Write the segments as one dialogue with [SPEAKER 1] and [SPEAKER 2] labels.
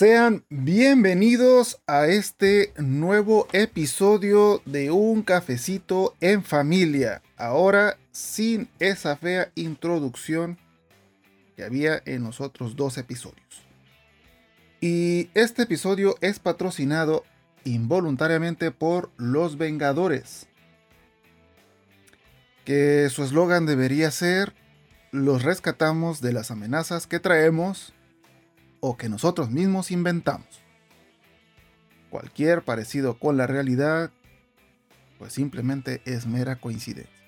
[SPEAKER 1] Sean bienvenidos a este nuevo episodio de Un cafecito en familia. Ahora sin esa fea introducción que había en los otros dos episodios. Y este episodio es patrocinado involuntariamente por Los Vengadores. Que su eslogan debería ser, los rescatamos de las amenazas que traemos o que nosotros mismos inventamos. Cualquier parecido con la realidad, pues simplemente es mera coincidencia.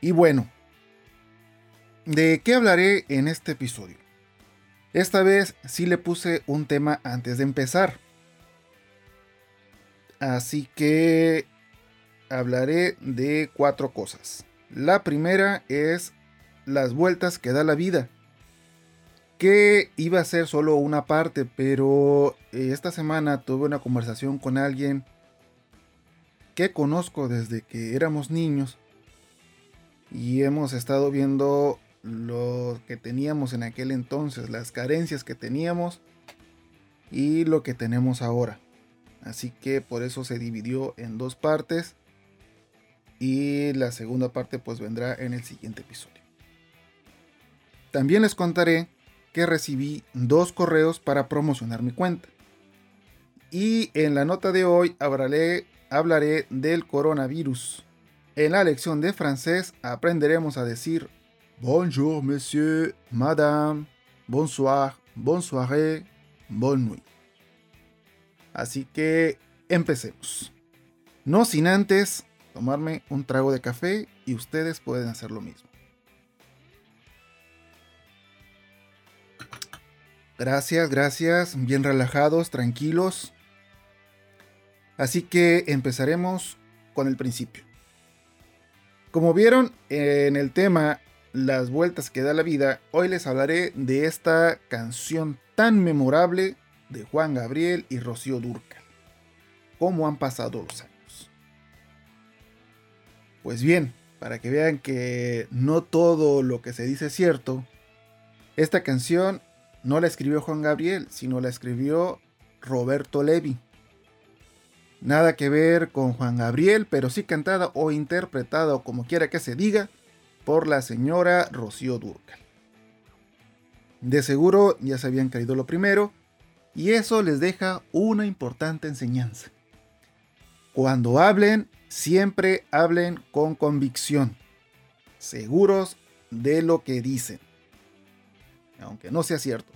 [SPEAKER 1] Y bueno, ¿de qué hablaré en este episodio? Esta vez sí le puse un tema antes de empezar. Así que hablaré de cuatro cosas. La primera es las vueltas que da la vida. Que iba a ser solo una parte, pero eh, esta semana tuve una conversación con alguien que conozco desde que éramos niños y hemos estado viendo lo que teníamos en aquel entonces, las carencias que teníamos y lo que tenemos ahora. Así que por eso se dividió en dos partes y la segunda parte pues vendrá en el siguiente episodio. También les contaré que recibí dos correos para promocionar mi cuenta. Y en la nota de hoy hablaré, hablaré del coronavirus. En la lección de francés aprenderemos a decir Bonjour monsieur, madame, bonsoir, bonsoiré, bonne nuit. Así que empecemos. No sin antes tomarme un trago de café y ustedes pueden hacer lo mismo. Gracias, gracias, bien relajados, tranquilos. Así que empezaremos con el principio. Como vieron en el tema Las vueltas que da la vida, hoy les hablaré de esta canción tan memorable de Juan Gabriel y Rocío Durcal. ¿Cómo han pasado los años? Pues bien, para que vean que no todo lo que se dice es cierto, esta canción no la escribió Juan Gabriel, sino la escribió Roberto Levi. Nada que ver con Juan Gabriel, pero sí cantada o interpretada o como quiera que se diga por la señora Rocío Durcal. De seguro ya se habían caído lo primero, y eso les deja una importante enseñanza. Cuando hablen, siempre hablen con convicción, seguros de lo que dicen, aunque no sea cierto.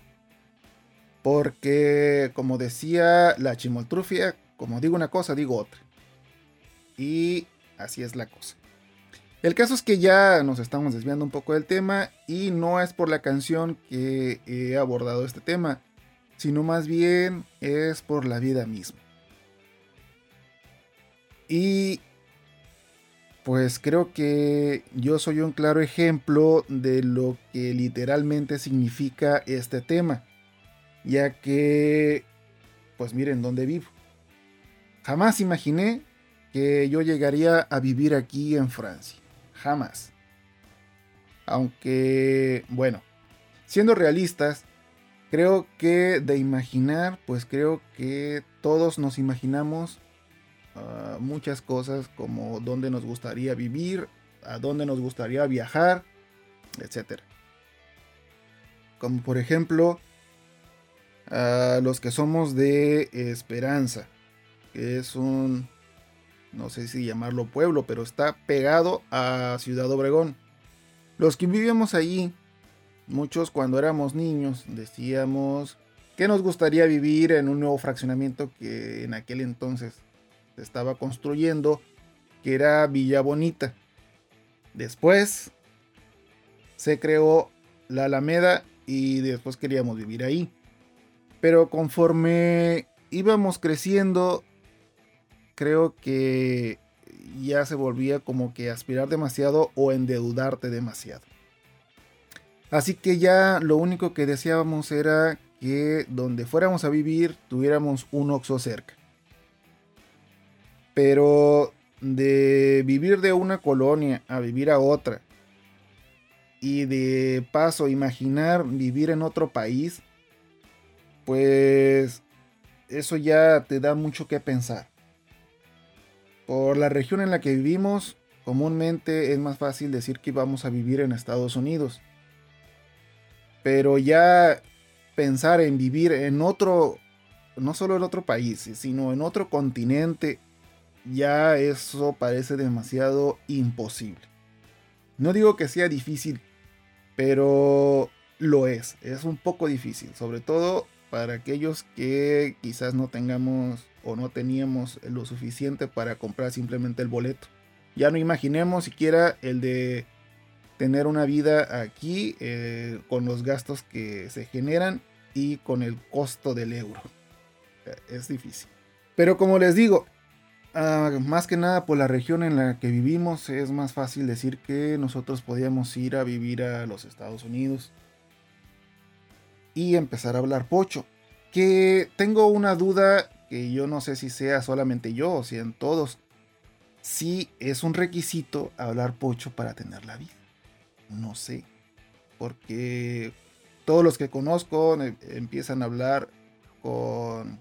[SPEAKER 1] Porque, como decía la chimoltrufia, como digo una cosa, digo otra. Y así es la cosa. El caso es que ya nos estamos desviando un poco del tema y no es por la canción que he abordado este tema, sino más bien es por la vida misma. Y pues creo que yo soy un claro ejemplo de lo que literalmente significa este tema, ya que, pues miren dónde vivo. Jamás imaginé que yo llegaría a vivir aquí en Francia, jamás. Aunque, bueno, siendo realistas, creo que de imaginar, pues creo que todos nos imaginamos muchas cosas como dónde nos gustaría vivir, a dónde nos gustaría viajar, etc. Como por ejemplo, a los que somos de Esperanza, que es un, no sé si llamarlo pueblo, pero está pegado a Ciudad Obregón. Los que vivimos allí, muchos cuando éramos niños decíamos que nos gustaría vivir en un nuevo fraccionamiento que en aquel entonces estaba construyendo, que era Villa Bonita. Después se creó la Alameda y después queríamos vivir ahí. Pero conforme íbamos creciendo, creo que ya se volvía como que aspirar demasiado o endeudarte demasiado. Así que ya lo único que deseábamos era que donde fuéramos a vivir tuviéramos un Oxo cerca. Pero de vivir de una colonia a vivir a otra, y de paso imaginar vivir en otro país, pues eso ya te da mucho que pensar. Por la región en la que vivimos, comúnmente es más fácil decir que vamos a vivir en Estados Unidos. Pero ya pensar en vivir en otro, no solo en otro país, sino en otro continente, ya eso parece demasiado imposible. No digo que sea difícil, pero lo es. Es un poco difícil, sobre todo para aquellos que quizás no tengamos o no teníamos lo suficiente para comprar simplemente el boleto. Ya no imaginemos siquiera el de tener una vida aquí eh, con los gastos que se generan y con el costo del euro. Eh, es difícil. Pero como les digo, ah, más que nada por la región en la que vivimos es más fácil decir que nosotros podíamos ir a vivir a los Estados Unidos y empezar a hablar pocho. Que tengo una duda que yo no sé si sea solamente yo o si en todos. Si es un requisito hablar pocho para tener la vida. No sé. Porque todos los que conozco eh, empiezan a hablar con...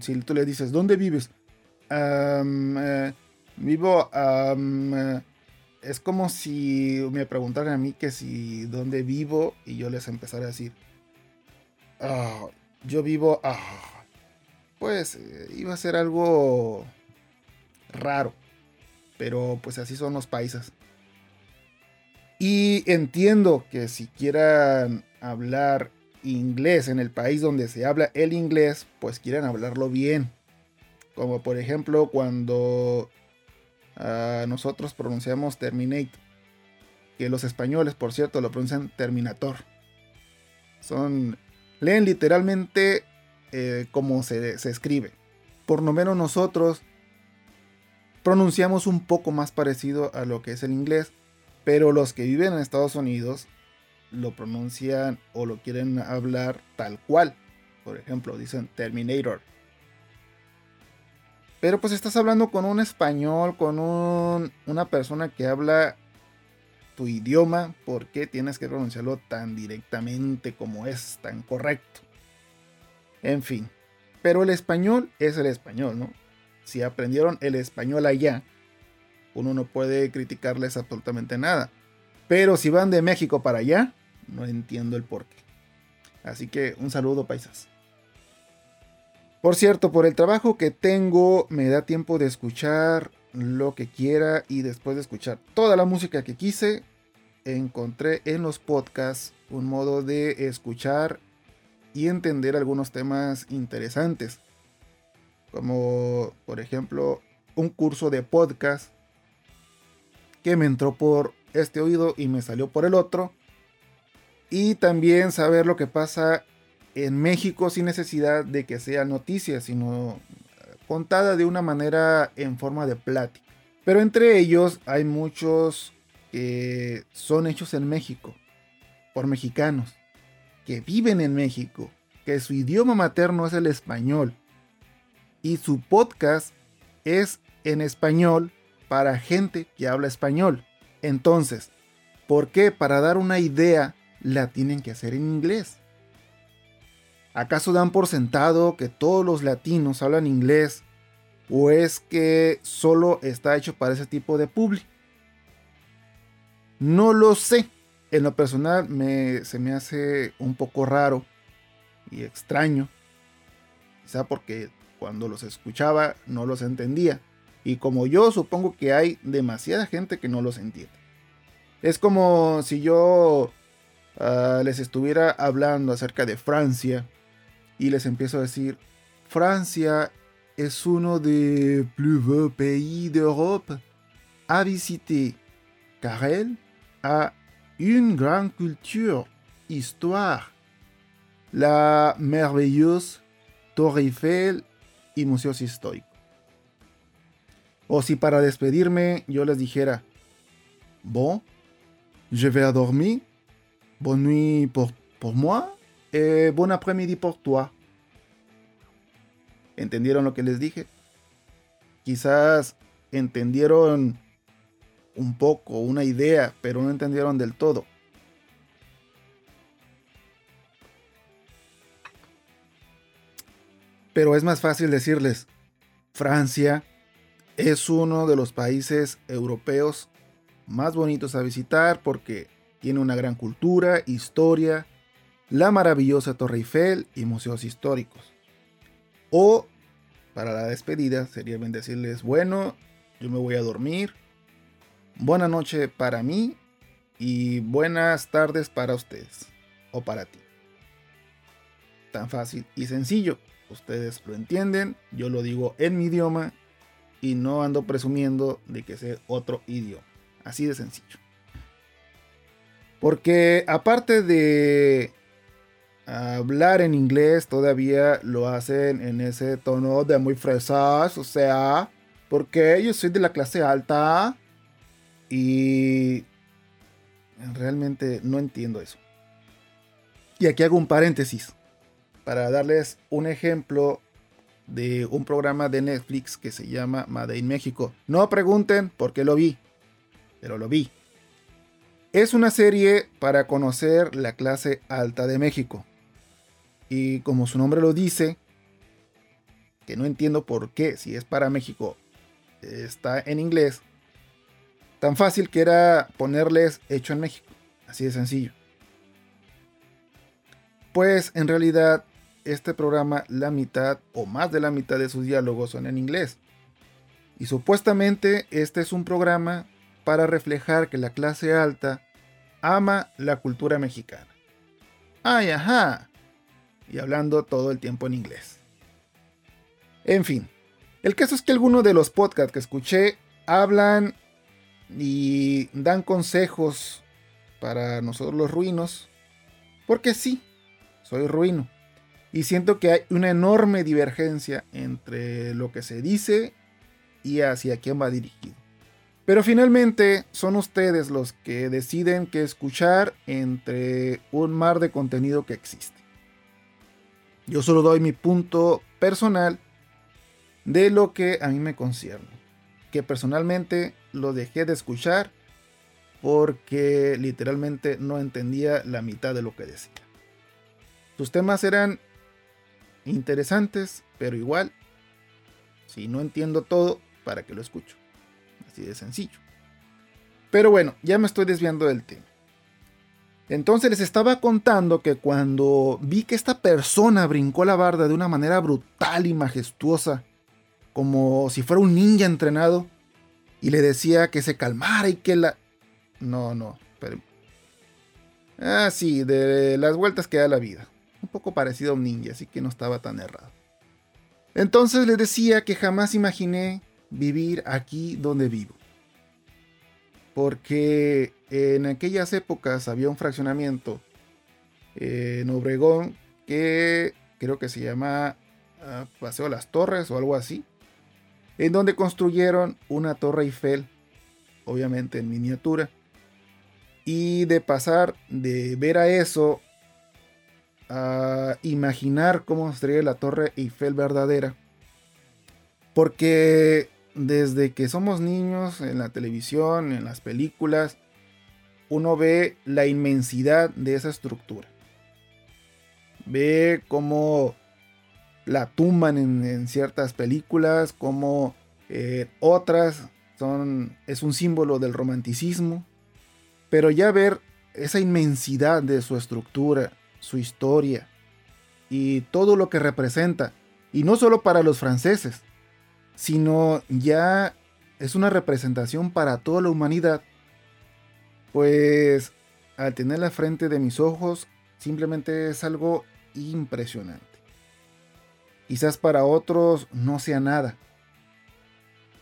[SPEAKER 1] si tú le dices, ¿dónde vives? Eh, vivo es como si me preguntaran a mí que si dónde vivo y yo les empezara a decir, ah, yo vivo, ah, pues eh, iba a ser algo raro, pero pues así son los paisas. Y entiendo que si quieran hablar inglés en el país donde se habla el inglés, pues quieran hablarlo bien. Como por ejemplo cuando nosotros pronunciamos Terminate. Que los españoles, por cierto, lo pronuncian Terminator. Son. Leen literalmente eh, como se, se escribe. Por lo menos nosotros pronunciamos un poco más parecido a lo que es el inglés. Pero los que viven en Estados Unidos lo pronuncian o lo quieren hablar tal cual. Por ejemplo, dicen Terminator. Pero pues estás hablando con un español, con una persona que habla tu idioma, ¿por qué tienes que pronunciarlo tan directamente como es, tan correcto? En fin, pero el español es el español, ¿no? Si aprendieron el español allá, uno no puede criticarles absolutamente nada. Pero si van de México para allá, no entiendo el por qué. Así que un saludo, paisas. Por cierto, por el trabajo que tengo, me da tiempo de escuchar lo que quiera y después de escuchar toda la música que quise, encontré en los podcasts un modo de escuchar y entender algunos temas interesantes. Como por ejemplo un curso de podcast que me entró por este oído y me salió por el otro. Y también saber lo que pasa en México sin necesidad de que sea noticia, sino contada de una manera en forma de plática. Pero entre ellos hay muchos que son hechos en México, por mexicanos, que viven en México, que su idioma materno es el español y su podcast es en español para gente que habla español. Entonces, ¿por qué para dar una idea la tienen que hacer en inglés? ¿Acaso dan por sentado que todos los latinos hablan inglés? ¿O es que solo está hecho para ese tipo de público? No lo sé. En lo personal se me hace un poco raro y extraño. Quizá porque cuando los escuchaba no los entendía. Y como yo supongo que hay demasiada gente que no los entiende. Es como si yo ah, les estuviera hablando acerca de Francia y les empiezo a decir, Francia es uno des plus beaux pays d'Europe à visiter, car elle a une grande culture, histoire, la merveilleuse Torre Eiffel y museos históricos. O si para despedirme yo les dijera, bon, je vais dormir, bonne nuit pour, moi, eh, bon après-midi pour toi. ¿Entendieron lo que les dije? Quizás entendieron un poco, una idea, pero no entendieron del todo. Pero es más fácil decirles, Francia es uno de los países europeos más bonitos a visitar porque tiene una gran cultura, historia, la maravillosa Torre Eiffel y museos históricos. O para la despedida sería bien decirles, bueno, yo me voy a dormir. Buena noche para mí y buenas tardes para ustedes o para ti. Tan fácil y sencillo. Ustedes lo entienden, yo lo digo en mi idioma y no ando presumiendo de que sé otro idioma. Así de sencillo. Porque aparte de hablar en inglés, todavía lo hacen en ese tono de muy fresas, o sea, porque yo soy de la clase alta y realmente no entiendo eso. Y aquí hago un paréntesis para darles un ejemplo de un programa de Netflix que se llama Made in México. No pregunten por qué lo vi, pero lo vi. Es una serie para conocer la clase alta de México. Y como su nombre lo dice, que no entiendo por qué, si es para México, está en inglés, tan fácil que era ponerles hecho en México. Así de sencillo. Pues en realidad este programa la mitad o más de la mitad de sus diálogos son en inglés. Y supuestamente este es un programa para reflejar que la clase alta ama la cultura mexicana. ¡Ay, ajá! Y hablando todo el tiempo en inglés. En fin, el caso es que algunos de los podcasts que escuché hablan y dan consejos para nosotros los ruinos. Porque sí, soy ruino. Y siento que hay una enorme divergencia entre lo que se dice y hacia quién va dirigido. Pero finalmente son ustedes los que deciden qué escuchar entre un mar de contenido que existe. Yo solo doy mi punto personal de lo que a mí me concierne. Que personalmente lo dejé de escuchar porque literalmente no entendía la mitad de lo que decía. Sus temas eran interesantes, pero igual, si no entiendo todo, ¿para que lo escucho? Así de sencillo. Pero bueno, ya me estoy desviando del tema. Entonces les estaba contando que cuando vi que esta persona brincó la barda de una manera brutal y majestuosa, como si fuera un ninja entrenado, y le decía que se calmara y que la... No, no, pero... Ah, sí, de las vueltas que da la vida un poco parecido a un ninja, así que no estaba tan errado. Entonces le decía que jamás imaginé vivir aquí donde vivo. Porque en aquellas épocas había un fraccionamiento en Obregón que creo que se llama ah, Paseo Las Torres o algo así. En donde construyeron una torre Eiffel, obviamente en miniatura. Y de pasar de ver a eso a imaginar cómo sería la torre Eiffel verdadera. Porque desde que somos niños en la televisión, en las películas, uno ve la inmensidad de esa estructura. Ve cómo la tumban en, ciertas películas, como eh, otras son, es un símbolo del romanticismo. Pero ya ver esa inmensidad de su estructura, su historia y todo lo que representa. Y no solo para los franceses, sino ya es una representación para toda la humanidad. Pues al tenerla frente de mis ojos, simplemente es algo impresionante. Quizás para otros no sea nada,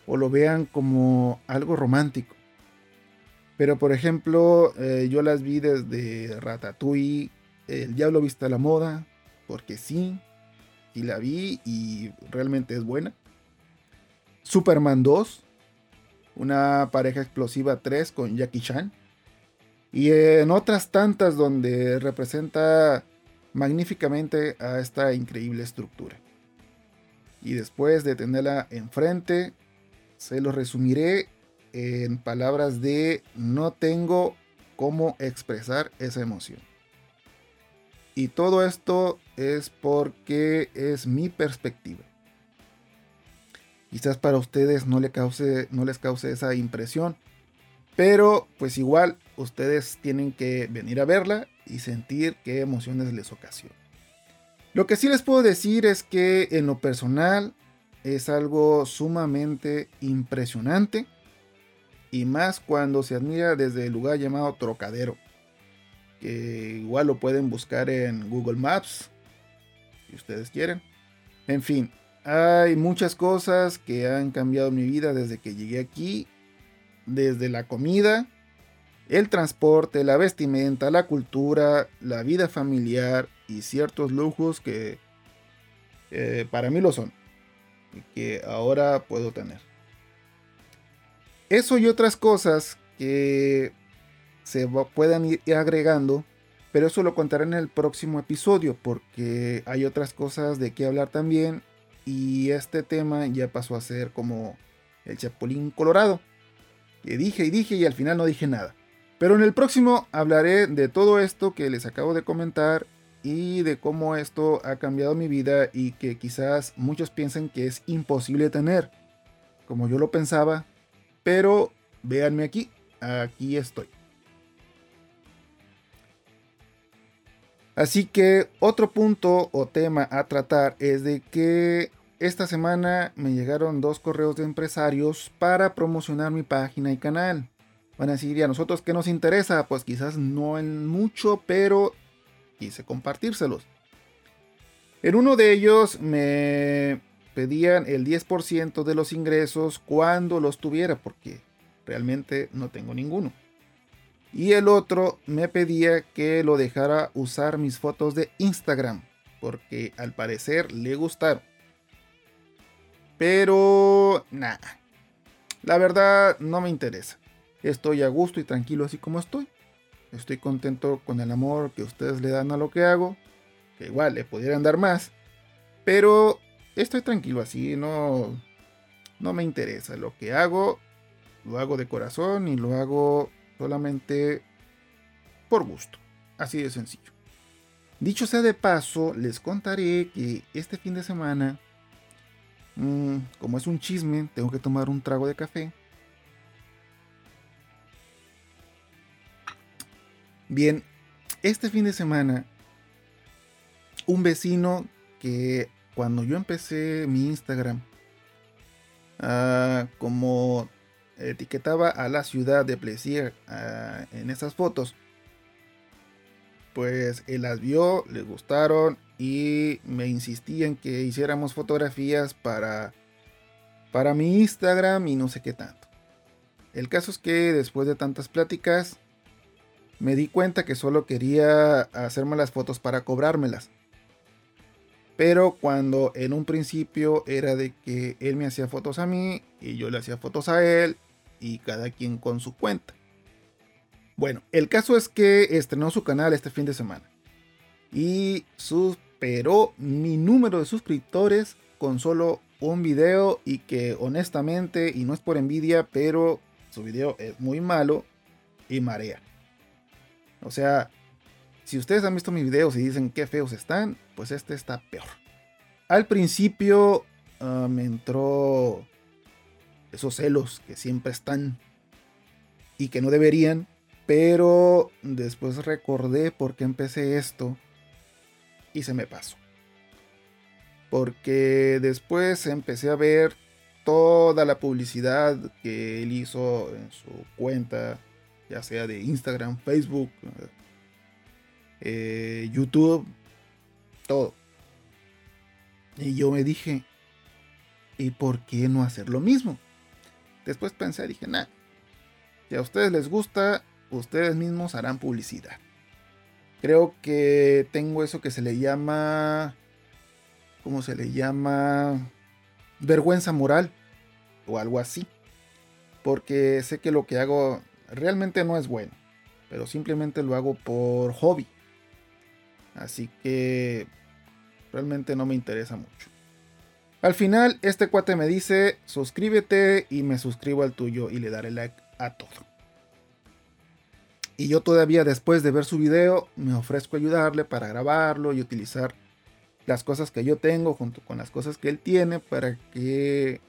[SPEAKER 1] o lo vean como algo romántico. Pero por ejemplo, eh, yo las vi desde Ratatouille, el Diablo Vista a la Moda, porque sí, y la vi y realmente es buena. Superman 2, una pareja explosiva 3 con Jackie Chan. Y en otras tantas donde representa magníficamente a esta increíble estructura. Y después de tenerla enfrente, se lo resumiré en palabras de no tengo cómo expresar esa emoción. Y todo esto es porque es mi perspectiva. Quizás para ustedes no, les cause esa impresión, pero pues igual ustedes tienen que venir a verla y sentir qué emociones les ocasiona. Lo que sí les puedo decir es que en lo personal es algo sumamente impresionante y más cuando se admira desde el lugar llamado Trocadero, que igual lo pueden buscar en Google Maps si ustedes quieren. En fin, hay muchas cosas que han cambiado mi vida desde que llegué aquí, desde la comida, el transporte, la vestimenta, la cultura, la vida familiar y ciertos lujos que eh, para mí lo son y que ahora puedo tener. Eso y otras cosas que se puedan ir agregando, pero eso lo contaré en el próximo episodio porque hay otras cosas de qué hablar también y este tema ya pasó a ser como el chapulín colorado. Que dije y dije y al final no dije nada. Pero en el próximo hablaré de todo esto que les acabo de comentar y de cómo esto ha cambiado mi vida y que quizás muchos piensen que es imposible tener, como yo lo pensaba, pero véanme aquí, aquí estoy. Así que otro punto o tema a tratar es de que esta semana me llegaron dos correos de empresarios para promocionar mi página y canal. Van a decir, ¿y a nosotros qué nos interesa? Pues quizás no en mucho, pero quise compartírselos. En uno de ellos me pedían el 10% de los ingresos cuando los tuviera, porque realmente no tengo ninguno. Y el otro me pedía que lo dejara usar mis fotos de Instagram, porque al parecer le gustaron. Pero nada, la verdad no me interesa. Estoy a gusto y tranquilo así como estoy. Estoy contento con el amor que ustedes le dan a lo que hago. Que igual le pudieran dar más. Pero estoy tranquilo así, no, no me interesa. Lo que hago, lo hago de corazón y lo hago solamente por gusto. Así de sencillo. Dicho sea de paso, les contaré que este fin de semana, mm, como es un chisme, tengo que tomar un trago de café. Bien, este fin de semana, un vecino que cuando yo empecé mi Instagram, ah, como etiquetaba a la ciudad de Plesier ah, en esas fotos, pues él las vio, le gustaron y me insistía en que hiciéramos fotografías para, para mi Instagram y no sé qué tanto. El caso es que después de tantas pláticas, me di cuenta que solo quería hacerme las fotos para cobrármelas. Pero cuando en un principio era de que él me hacía fotos a mí y yo le hacía fotos a él y cada quien con su cuenta. Bueno, el caso es que estrenó su canal este fin de semana y superó mi número de suscriptores con solo un video y que honestamente, y no es por envidia, pero su video es muy malo y marea. O sea, si ustedes han visto mis videos y dicen qué feos están, pues este está peor. Al principio ah, me entró esos celos que siempre están y que no deberían, pero después recordé por qué empecé esto y se me pasó. Porque después empecé a ver toda la publicidad que él hizo en su cuenta ya sea de Instagram, Facebook, eh, YouTube, todo. Y yo me dije, ¿y por qué no hacer lo mismo? Después pensé, dije, nada, si a ustedes les gusta, ustedes mismos harán publicidad. Creo que tengo eso que se le llama, ¿cómo se le llama? Vergüenza moral o algo así. Porque sé que lo que hago realmente no es bueno, pero simplemente lo hago por hobby. Así que realmente no me interesa mucho. Al final, este cuate me dice, suscríbete y me suscribo al tuyo y le daré like a todo. Y yo todavía después de ver su video me ofrezco ayudarle para grabarlo y utilizar las cosas que yo tengo junto con las cosas que él tiene para que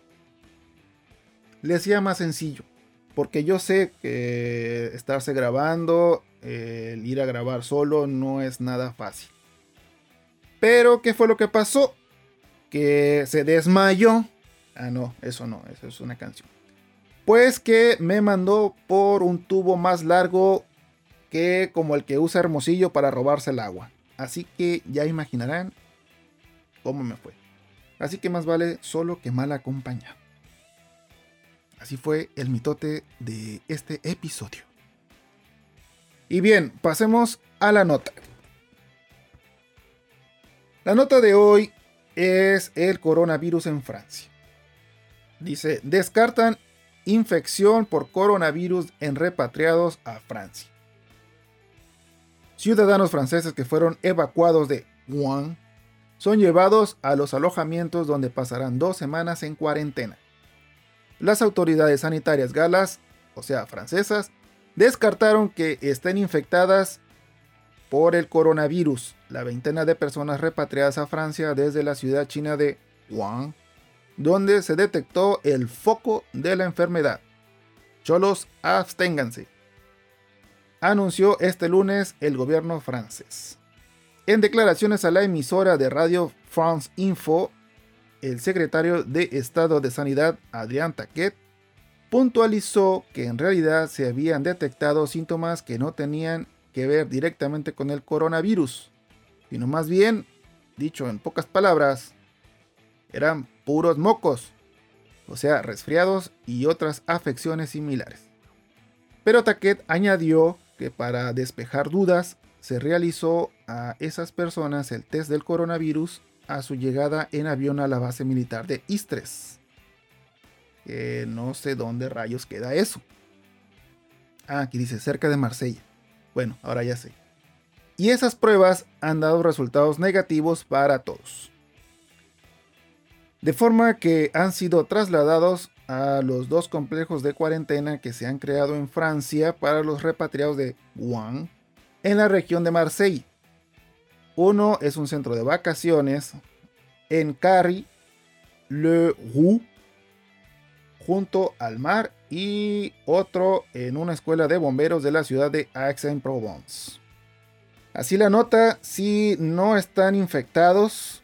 [SPEAKER 1] le sea más sencillo. Porque yo sé que estarse grabando, el ir a grabar solo no es nada fácil. Pero, ¿qué fue lo que pasó? Que se desmayó. Ah, no, eso no, eso es una canción. Pues que me mandó por un tubo más largo que como el que usa Hermosillo para robarse el agua. Así que ya imaginarán cómo me fue. Así que más vale solo que mal acompañado. Así fue el mitote de este episodio. Y bien, pasemos a la nota. La nota de hoy es el coronavirus en Francia. Dice, descartan infección por coronavirus en repatriados a Francia. Ciudadanos franceses que fueron evacuados de Wuhan son llevados a los alojamientos donde pasarán dos semanas en cuarentena las autoridades sanitarias galas, o sea, francesas, descartaron que estén infectadas por el coronavirus la veintena de personas repatriadas a Francia desde la ciudad china de Wuhan, donde se detectó el foco de la enfermedad. Cholos, absténganse. Anunció este lunes el gobierno francés. En declaraciones a la emisora de radio France Info, el secretario de Estado de Sanidad, Adrián Taquet, puntualizó que en realidad se habían detectado síntomas que no tenían que ver directamente con el coronavirus, sino más bien, dicho en pocas palabras, eran puros mocos, o sea, resfriados y otras afecciones similares. Pero Taquet añadió que para despejar dudas se realizó a esas personas el test del coronavirus a su llegada en avión a la base militar de Istres. no sé dónde rayos queda eso. Ah, aquí dice cerca de Marsella. Bueno, ahora ya sé. Y esas pruebas han dado resultados negativos para todos. De forma que han sido trasladados a los dos complejos de cuarentena que se han creado en Francia para los repatriados de Wuhan, en la región de Marsella. Uno es un centro de vacaciones en Carry, Le Roux, junto al mar, y otro en una escuela de bomberos de la ciudad de Aix-en-Provence. Así la nota, si no están infectados,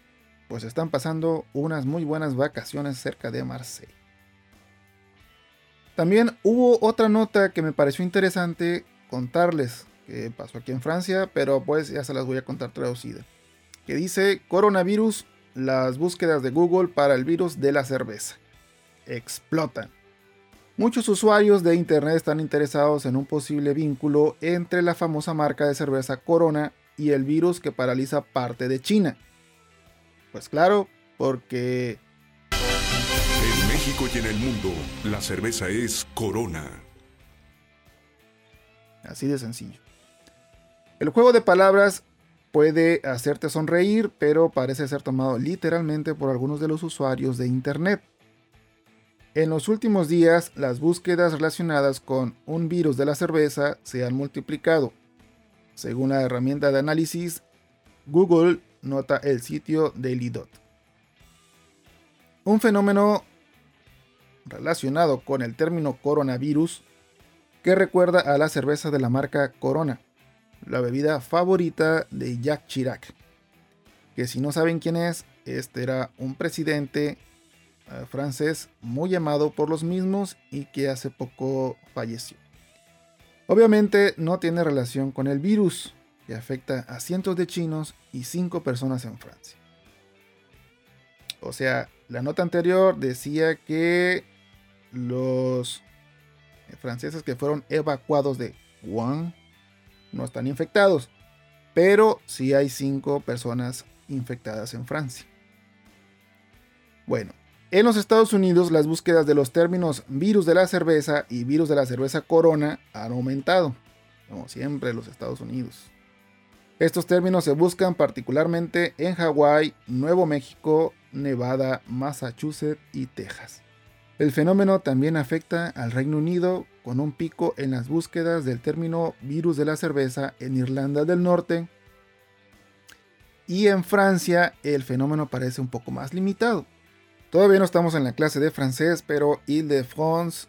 [SPEAKER 1] pues están pasando unas muy buenas vacaciones cerca de Marseille. También hubo otra nota que me pareció interesante contarles que pasó aquí en Francia, pero pues ya se las voy a contar traducida. Que dice coronavirus, las búsquedas de Google para el virus de la cerveza. Explotan. Muchos usuarios de Internet están interesados en un posible vínculo entre la famosa marca de cerveza Corona y el virus que paraliza parte de China. Pues claro, porque...
[SPEAKER 2] En México y en el mundo, la cerveza es Corona.
[SPEAKER 1] Así de sencillo. El juego de palabras puede hacerte sonreír, pero parece ser tomado literalmente por algunos de los usuarios de Internet. En los últimos días, las búsquedas relacionadas con un virus de la cerveza se han multiplicado. Según la herramienta de análisis, Google nota el sitio Dailydot. Un fenómeno relacionado con el término coronavirus que recuerda a la cerveza de la marca Corona la bebida favorita de Jacques Chirac. Que si no saben quién es, este era un presidente eh, francés muy amado por los mismos y que hace poco falleció. Obviamente no tiene relación con el virus que afecta a cientos de chinos y cinco personas en Francia. O sea, la nota anterior decía que los franceses que fueron evacuados de Wuhan no están infectados, pero sí hay 5 personas infectadas en Francia. Bueno, en los Estados Unidos las búsquedas de los términos virus de la cerveza y virus de la cerveza corona han aumentado, como siempre en los Estados Unidos. Estos términos se buscan particularmente en Hawái, Nuevo México Nevada, Massachusetts y Texas. El fenómeno también afecta al Reino Unido con un pico en las búsquedas del término virus de la cerveza en Irlanda del Norte. Y en Francia el fenómeno parece un poco más limitado. Todavía no estamos en la clase de francés, pero Ile-de-France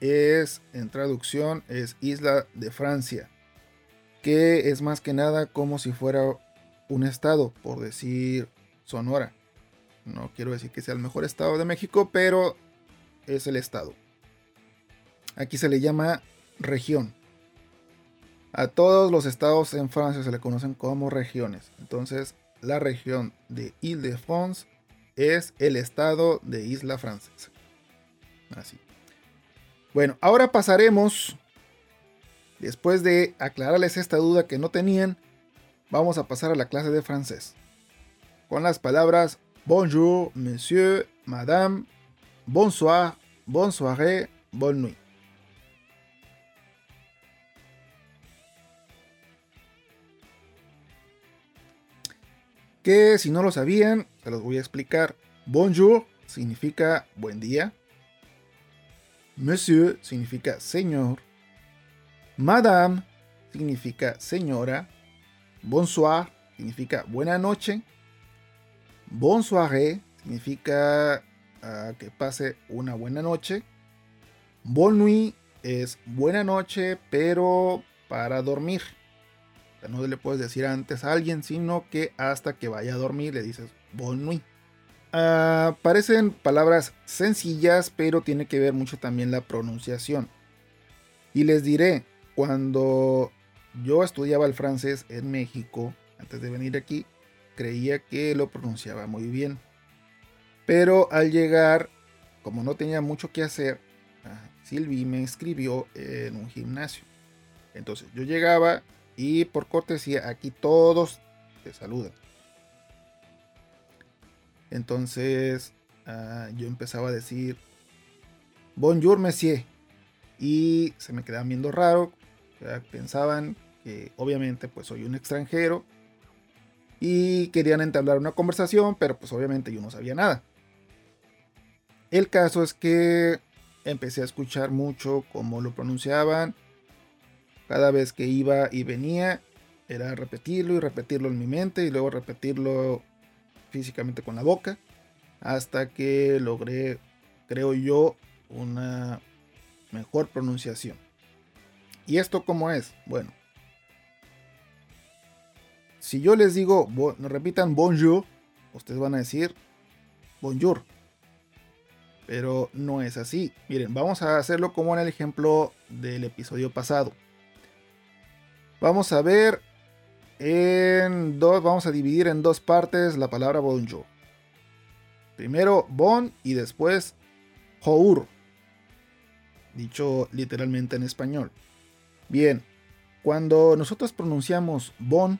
[SPEAKER 1] es, en traducción, es Isla de Francia, que es más que nada como si fuera un estado, por decir Sonora. No quiero decir que sea el mejor estado de México, pero es el estado. Aquí se le llama región. A todos los estados en Francia se le conocen como regiones. Entonces, la región de Ile-de-France es el estado de Isla Francesa. Así. Bueno, ahora pasaremos, después de aclararles esta duda que no tenían, vamos a pasar a la clase de francés. Con las palabras bonjour, monsieur, madame, bonsoir, bonsoiré, bonne nuit. Que si no lo sabían, se los voy a explicar. Bonjour significa buen día. Monsieur significa señor. Madame significa señora. Bonsoir significa buena noche. Bonsoiré significa ah, que pase una buena noche. Bonne nuit es buena noche, pero para dormir. no le puedes decir antes a alguien, sino que hasta que vaya a dormir le dices bonne nuit. Ah, parecen palabras sencillas, pero tiene que ver mucho también la pronunciación. Y les diré, cuando yo estudiaba el francés en México, antes de venir aquí, creía que lo pronunciaba muy bien. Pero al llegar, como no tenía mucho que hacer, ah, Silvi me escribió en un gimnasio. Entonces yo llegaba y por cortesía aquí todos te saludan. Entonces ah, yo empezaba a decir, Bonjour, monsieur. Y se me quedaban viendo raro. pensaban que obviamente pues soy un extranjero. Y querían entablar una conversación, pero pues obviamente yo no sabía nada. El caso es que empecé a escuchar mucho cómo lo pronunciaban. Cada vez que iba y venía, era repetirlo y repetirlo en mi mente y luego repetirlo físicamente con la boca hasta que logré, creo yo, una mejor pronunciación. ¿Y esto cómo es? Bueno, si yo les digo, repitan bonjour, ustedes van a decir bonjour. Pero no es así. Miren, vamos a hacerlo como en el ejemplo del episodio pasado. Vamos a ver en dos, vamos a dividir en dos partes la palabra bonjour. Primero bon y después jour. Dicho literalmente en español. Bien, cuando nosotros pronunciamos bon,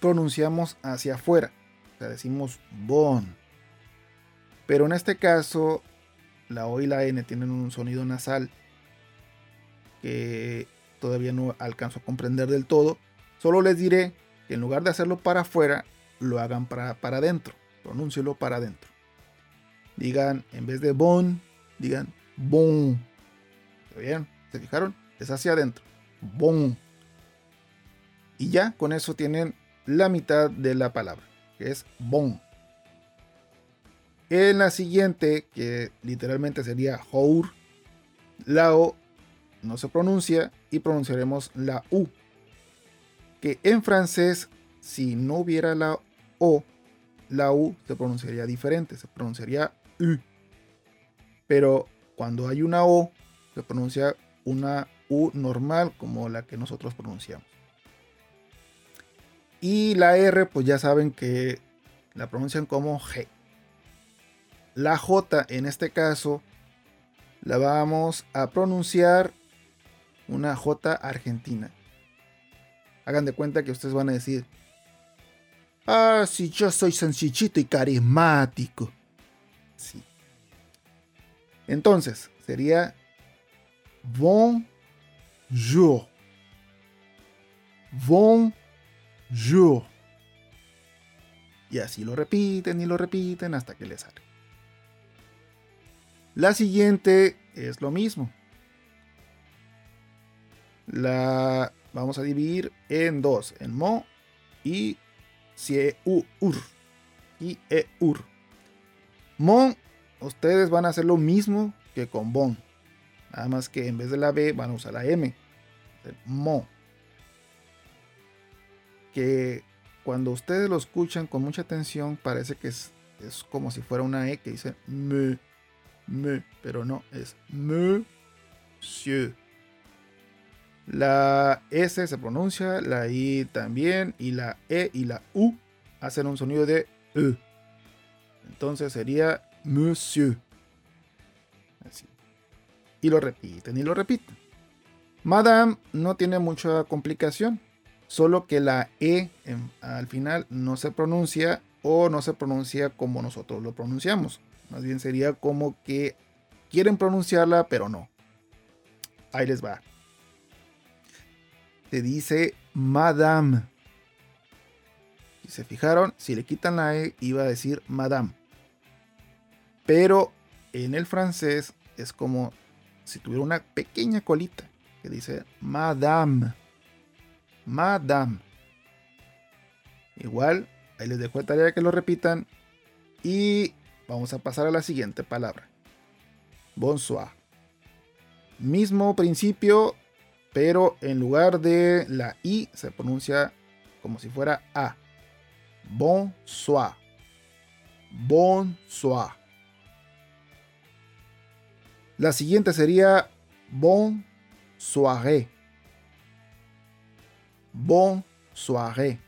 [SPEAKER 1] pronunciamos hacia afuera. O sea, decimos bon. Pero en este caso, la O y la N tienen un sonido nasal que todavía no alcanzo a comprender del todo. Solo les diré que en lugar de hacerlo para afuera, lo hagan para, para adentro. Pronúncielo para adentro. Digan, en vez de bon, digan bon. bien? ¿Se fijaron? Es hacia adentro. Bon. Y ya con eso tienen la mitad de la palabra, que es bon. En la siguiente, que literalmente sería hour, la O no se pronuncia y pronunciaremos la U que en francés, si no hubiera la O, la U se pronunciaría diferente, se pronunciaría U. Pero cuando hay una O, se pronuncia una U normal como la que nosotros pronunciamos. Y la R, pues ya saben que la pronuncian como G. La J en este caso la vamos a pronunciar una J argentina hagan de cuenta que ustedes van a decir, ah, si yo soy sencillito y carismático. Sí. Entonces, sería bonjour. Bonjour. Y así lo repiten y lo repiten hasta que les sale. La siguiente es lo mismo. La vamos a dividir en dos, en mo y sie u ur y e ur. Mon, ustedes van a hacer lo mismo que con bon. Nada más que en vez de la B van a usar la M. Mo. Que cuando ustedes lo escuchan con mucha atención parece que es, es como si fuera una E que dice me, me, pero no, es monsieur. La S se pronuncia, la I también, y la E y la U hacen un sonido de E. Entonces sería Monsieur. Así. Y lo repiten y lo repiten. Madame no tiene mucha complicación, solo que la E al final no se pronuncia o no se pronuncia como nosotros lo pronunciamos. Más bien sería como que quieren pronunciarla, pero no. Ahí les va te dice Madame. Si se fijaron, si le quitan la E, iba a decir Madame. Pero en el francés es como si tuviera una pequeña colita que dice Madame. Madame. Igual, ahí les dejo tarea que lo repitan. Y vamos a pasar a la siguiente palabra. Bonsoir. Mismo principio, pero en lugar de la I se pronuncia como si fuera A. Bonsoir. Bonsoir. La siguiente sería bon soirée. Bon soirée.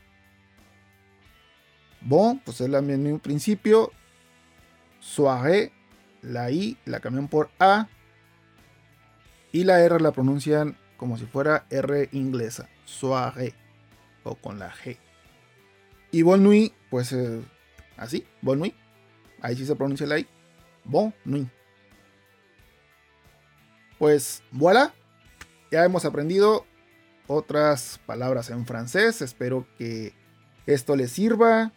[SPEAKER 1] Bon, pues es el mismo principio. Soirée, la I la cambian por A. Y la R la pronuncian como si fuera R inglesa, soirée, o con la G. Y bon nuit, pues eh, así, bon nuit. Ahí sí se pronuncia la I. Bon nuit. Pues voilà, ya hemos aprendido otras palabras en francés. Espero que esto les sirva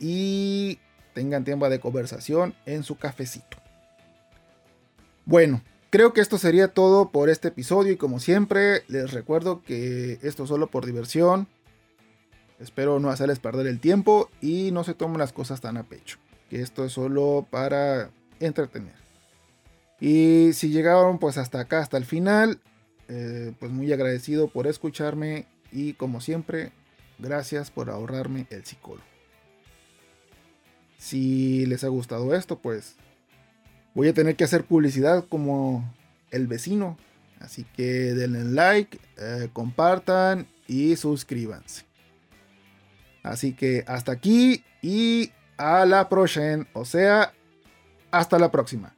[SPEAKER 1] y tengan tiempo de conversación en su cafecito. Bueno, Creo que esto sería todo por este episodio y como siempre les recuerdo que esto es solo por diversión. Espero no hacerles perder el tiempo y no se tomen las cosas tan a pecho. Que esto es solo para entretener. Y si llegaron pues hasta acá, hasta el final, eh, pues muy agradecido por escucharme y como siempre, gracias por ahorrarme el psicólogo. Si les ha gustado esto, pues voy a tener que hacer publicidad como el vecino. Así que denle like, eh, compartan y suscríbanse. Así que hasta aquí y a la próxima. O sea, hasta la próxima.